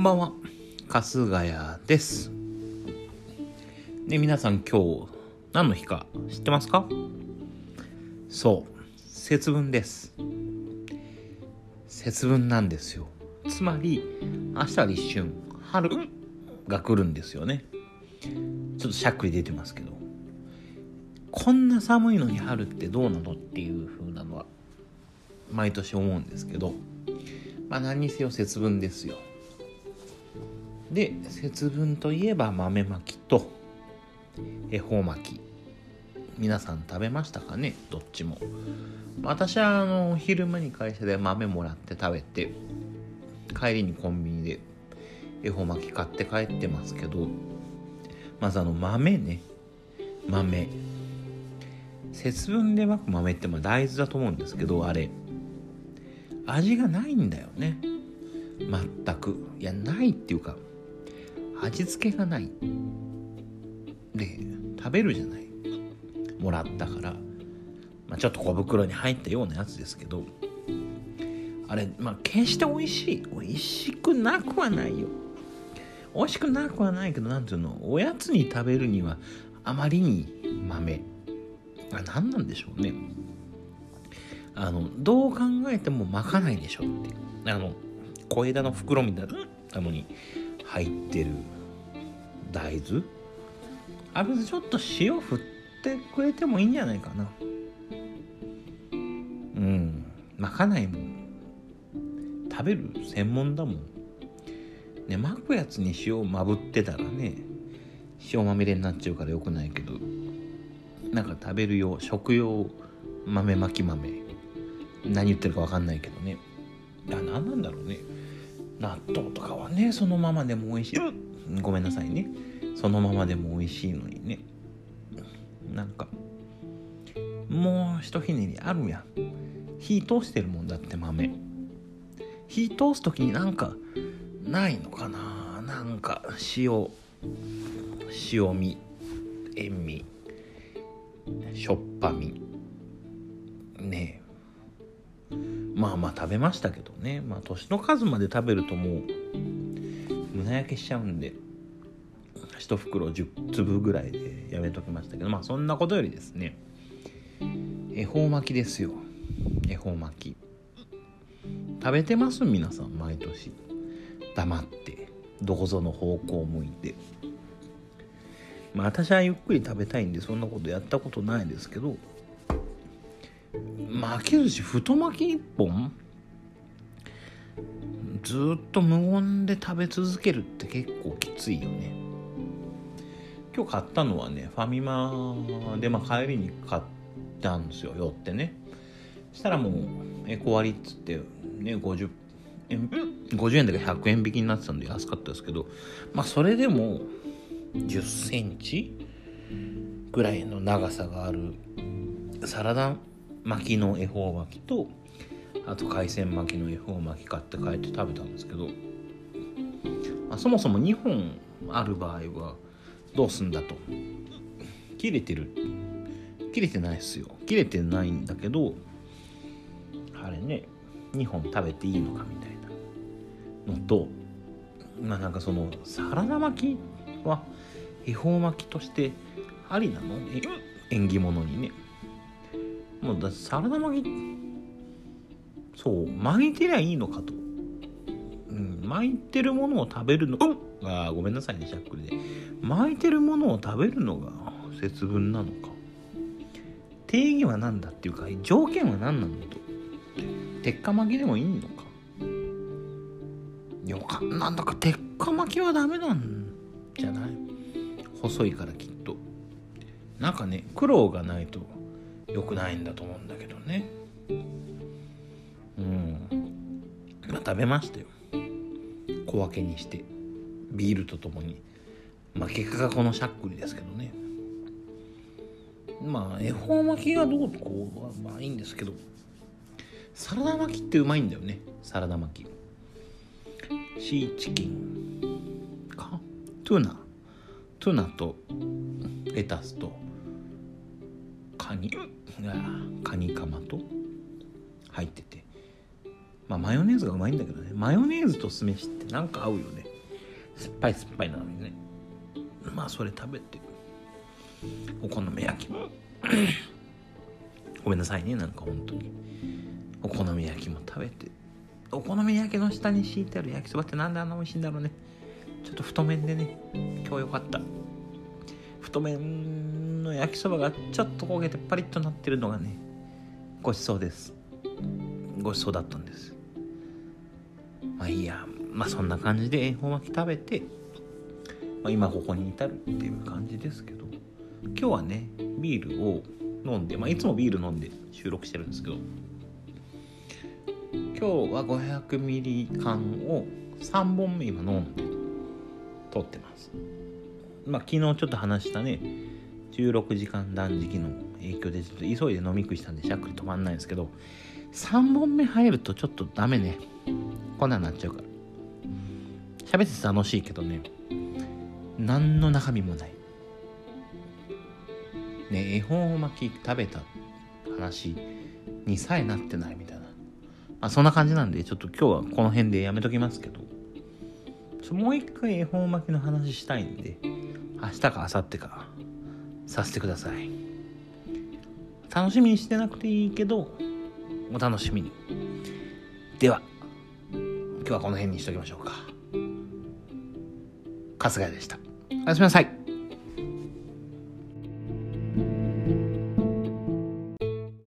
んばんは。春日谷です。ね皆さん今日何の日か知ってますか？そう節分です。節分なんですよ。つまり明日は立春春が来るんですよね。ちょっとしゃっくり出てますけど。こんな寒いのに春ってどうなのっていう風なのは毎年思うんですけど。まあ何にせよ節分ですよ。で節分といえば豆まきと恵方巻き。皆さん食べましたかね？どっちも。私はあの昼間に会社で豆もらって食べて帰りにコンビニで恵方巻き買って帰ってますけどまずあの豆ね。豆。節分で巻く豆ってまあ大豆だと思うんですけどあれ。味がないんだよね。全く。いやないっていうか味付けがない。で食べるじゃない。もらったから、まあ、ちょっと小袋に入ったようなやつですけど。あれまあ決して美味しい。美味しくなくはないよ。美味しくなくはないけど何ていうの？おやつに食べるにはあまりに豆。あ何なんでしょうね。あのどう考えてもまかないでしょって。あの小枝の袋みたいなのに。入ってる大豆？あ別にちょっと塩振ってくれてもいいんじゃないかな。うん。まかないもん。食べる？専門だもん。ね巻くやつに塩をまぶってたらね塩まみれになっちゃうからよくないけど。なんか食べる用食用豆巻き豆。何言ってるか分かんないけどね。あ何なんだろうね。納豆とかはねそのままでも美味しい。ごめんなさいね。そのままでも美味しいのにね。なんかもうひとひねりあるやん。火通してるもんだって豆。火通す時になんかないのかな。なんか塩塩味塩味しょっぱみ。ね。えまあまあ食べましたけどね。まあ年の数まで食べるともう胸焼けしちゃうんで1袋10粒ぐらいでやめときましたけど。まあそんなことよりですね恵方巻きですよ。恵方巻き。食べてます？皆さん。毎年。黙って。どこぞの方向を向いて。まあ私はゆっくり食べたいんでそんなことやったことないですけど巻き寿司太巻き1本？ずっと無言で食べ続けるって結構きついよね。今日買ったのはねファミマで、まあ、帰りに買ったんですよ寄ってね。したらもうエコ割っつってね50円50円だけ100円引きになってたんで安かったですけどまあそれでも10センチぐらいの長さがあるサラダ巻きの恵方巻きとあと海鮮巻きの恵方巻き買って帰って食べたんですけど、まあ、そもそも2本ある場合はどうすんだと。切れてる。切れてないっすよ。切れてないんだけどあれね2本食べていいのかみたいなのとまあなんかそのサラダ巻きは恵方巻きとしてありなの？縁起物にね。もうだサラダ巻きそう巻いてりゃいいのかと、うん、巻いてるものを食べるのうんあごめんなさいねしゃっくりで。巻いてるものを食べるのが節分なのか。定義は何だっていうか条件は何なのと。鉄火巻きでもいいのか。よかなんだか鉄火巻きはダメなんじゃない？細いからきっと。なんかね苦労がないと良くないんだと思うんだけどね。うん。まあ食べましたよ。小分けにして。ビールとともに。まあ結果がこのしゃっくりですけどね。まあ恵方巻きがどうとこうはまあいいんですけど。サラダ巻きってうまいんだよね。サラダ巻き。シーチキン。か？トゥナ。トゥナとレタスと。カニ。カニカマと入ってて。まあマヨネーズがうまいんだけどね。マヨネーズと酢飯ってなんか合うよね。酸っぱい酸っぱいなのにね。まあそれ食べてお好み焼きも。ごめんなさいねなんか本当に。お好み焼きも食べて。お好み焼きの下に敷いてある焼きそばってなんであんな美味しいんだろうね。ちょっと太麺でね。今日よかった。太麺の焼きそばがちょっと焦げてパリッとなってるのがねごちそうです。ごちそうだったんです。まあいいや。まあそんな感じで恵方巻き食べて、まあ、今ここに至るっていう感じですけど。今日はねビールを飲んで、まあ、いつもビール飲んで収録してるんですけど。今日は500ミリ缶を3本目今飲んで撮ってます。まあ昨日ちょっと話したね。16時間断食の影響でちょっと急いで飲み食いしたんでしゃっくり止まんないんですけど3本目入るとちょっとダメね。こんなんなっちゃうから。喋って楽しいけどね。何の中身もない。ね恵方巻き食べた話。にさえなってないみたいな、まあ、そんな感じなんでちょっと今日はこの辺でやめときますけど。もう一回恵方巻きの話したいんで。明日か明後日かさせてください。楽しみにしてなくていいけどお楽しみに。では今日はこの辺にしときましょうか。春日でした。おやすみなさい。